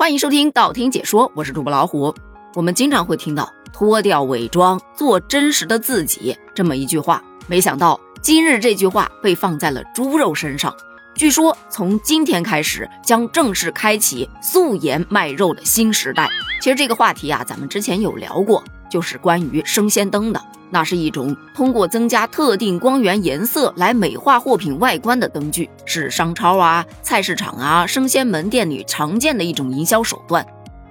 欢迎收听道听解说，我是主播老虎。我们经常会听到“脱掉伪装，做真实的自己”这么一句话，没想到今日这句话被放在了猪肉身上。据说从今天开始将正式开启素颜卖肉的新时代。其实这个话题啊，咱们之前有聊过，就是关于生鲜灯的。那是一种通过增加特定光源颜色来美化货品外观的灯具，是商超啊、菜市场啊、生鲜门店里常见的一种营销手段。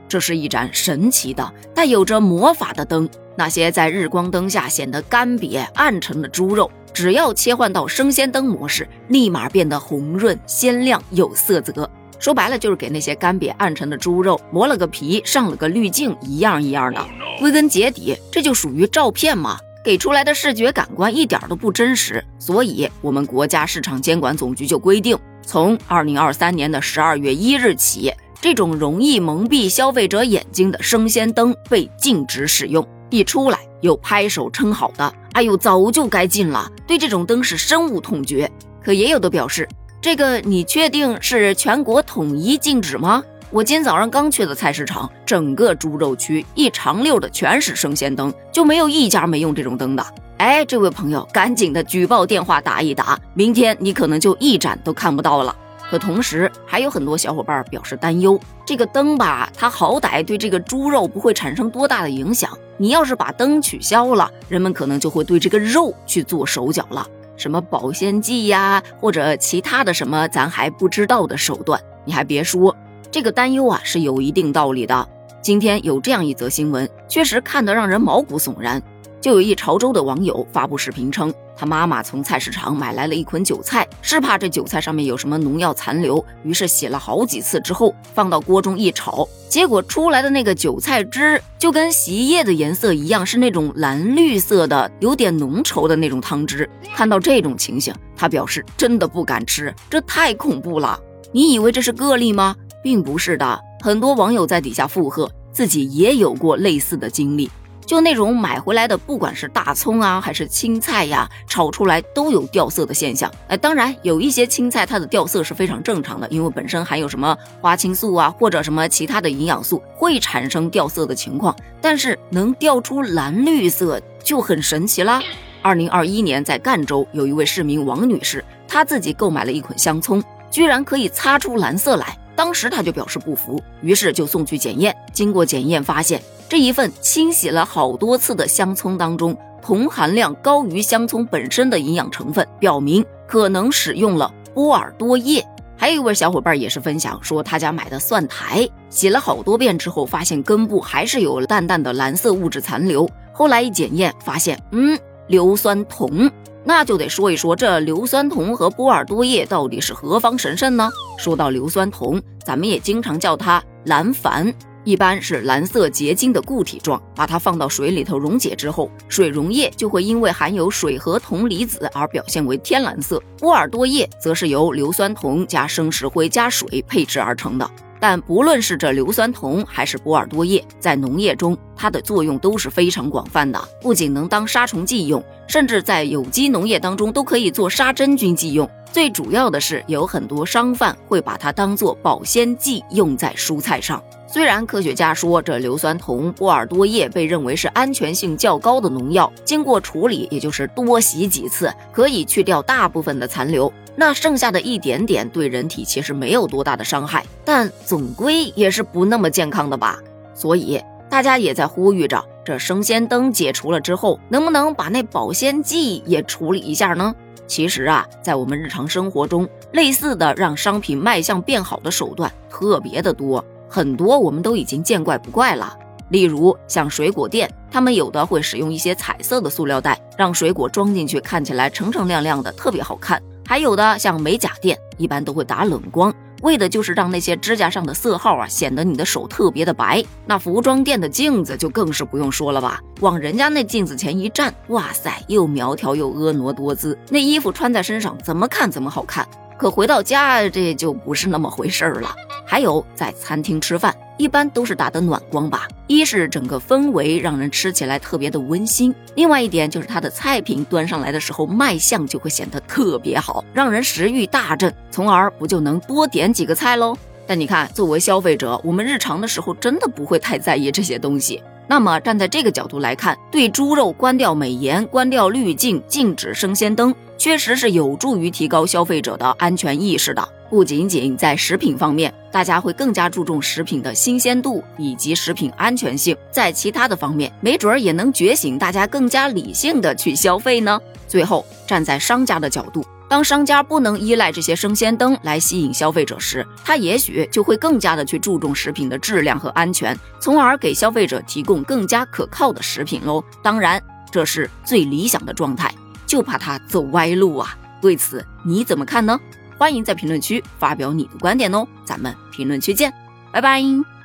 这是一盏神奇的、带有着魔法的灯。那些在日光灯下显得干瘪暗沉的猪肉，只要切换到生鲜灯模式，立马变得红润鲜亮有色泽。说白了，就是给那些干瘪暗沉的猪肉磨了个皮，上了个滤镜，一样一样的。归根结底，这就属于照片嘛。给出来的视觉感官一点都不真实，所以我们国家市场监管总局就规定，从二零二三年的十二月一日起，这种容易蒙蔽消费者眼睛的生鲜灯被禁止使用。一出来有拍手称好的，哎呦，早就该禁了，对这种灯是深恶痛绝。可也有的表示，这个你确定是全国统一禁止吗？我今天早上刚去的菜市场，整个猪肉区一长溜的全是生鲜灯，就没有一家没用这种灯的。哎，这位朋友，赶紧的举报电话打一打，明天你可能就一盏都看不到了。可同时，还有很多小伙伴表示担忧，这个灯吧，它好歹对这个猪肉不会产生多大的影响。你要是把灯取消了，人们可能就会对这个肉去做手脚了，什么保鲜剂呀，或者其他的什么咱还不知道的手段。你还别说。这个担忧啊是有一定道理的。今天有这样一则新闻，确实看得让人毛骨悚然。就有一潮州的网友发布视频称，他妈妈从菜市场买来了一捆韭菜，是怕这韭菜上面有什么农药残留，于是洗了好几次之后放到锅中一炒，结果出来的那个韭菜汁就跟洗衣液的颜色一样，是那种蓝绿色的，有点浓稠的那种汤汁。看到这种情形，他表示真的不敢吃，这太恐怖了。你以为这是个例吗？并不是的，很多网友在底下附和，自己也有过类似的经历。就那种买回来的，不管是大葱啊，还是青菜呀，炒出来都有掉色的现象。哎，当然有一些青菜它的掉色是非常正常的，因为本身含有什么花青素啊，或者什么其他的营养素，会产生掉色的情况。但是能掉出蓝绿色就很神奇啦。二零二一年在赣州有一位市民王女士，她自己购买了一捆香葱，居然可以擦出蓝色来。当时他就表示不服，于是就送去检验。经过检验，发现这一份清洗了好多次的香葱当中，铜含量高于香葱本身的营养成分，表明可能使用了波尔多液。还有一位小伙伴也是分享说，他家买的蒜苔洗了好多遍之后，发现根部还是有淡淡的蓝色物质残留。后来一检验，发现嗯，硫酸铜。那就得说一说这硫酸铜和波尔多液到底是何方神圣呢？说到硫酸铜，咱们也经常叫它蓝矾，一般是蓝色结晶的固体状，把它放到水里头溶解之后，水溶液就会因为含有水和铜离子而表现为天蓝色。波尔多液则是由硫酸铜加生石灰加水配制而成的。但不论是这硫酸铜还是波尔多液，在农业中它的作用都是非常广泛的，不仅能当杀虫剂用，甚至在有机农业当中都可以做杀真菌剂用。最主要的是，有很多商贩会把它当做保鲜剂用在蔬菜上。虽然科学家说这硫酸铜、波尔多液被认为是安全性较高的农药，经过处理，也就是多洗几次，可以去掉大部分的残留。那剩下的一点点对人体其实没有多大的伤害，但总归也是不那么健康的吧。所以大家也在呼吁着，这生鲜灯解除了之后，能不能把那保鲜剂也处理一下呢？其实啊，在我们日常生活中，类似的让商品卖相变好的手段特别的多，很多我们都已经见怪不怪了。例如像水果店，他们有的会使用一些彩色的塑料袋，让水果装进去看起来澄澄亮亮的，特别好看。还有的像美甲店，一般都会打冷光，为的就是让那些指甲上的色号啊显得你的手特别的白。那服装店的镜子就更是不用说了吧，往人家那镜子前一站，哇塞，又苗条又婀娜多姿，那衣服穿在身上怎么看怎么好看。可回到家这就不是那么回事儿了。还有在餐厅吃饭。一般都是打的暖光吧，一是整个氛围让人吃起来特别的温馨，另外一点就是它的菜品端上来的时候卖相就会显得特别好，让人食欲大振，从而不就能多点几个菜喽？但你看，作为消费者，我们日常的时候真的不会太在意这些东西。那么站在这个角度来看，对猪肉关掉美颜、关掉滤镜、禁止生鲜灯，确实是有助于提高消费者的安全意识的。不仅仅在食品方面，大家会更加注重食品的新鲜度以及食品安全性，在其他的方面，没准儿也能觉醒大家更加理性的去消费呢。最后，站在商家的角度。当商家不能依赖这些生鲜灯来吸引消费者时，他也许就会更加的去注重食品的质量和安全，从而给消费者提供更加可靠的食品喽。当然，这是最理想的状态，就怕他走歪路啊。对此你怎么看呢？欢迎在评论区发表你的观点哦，咱们评论区见，拜拜。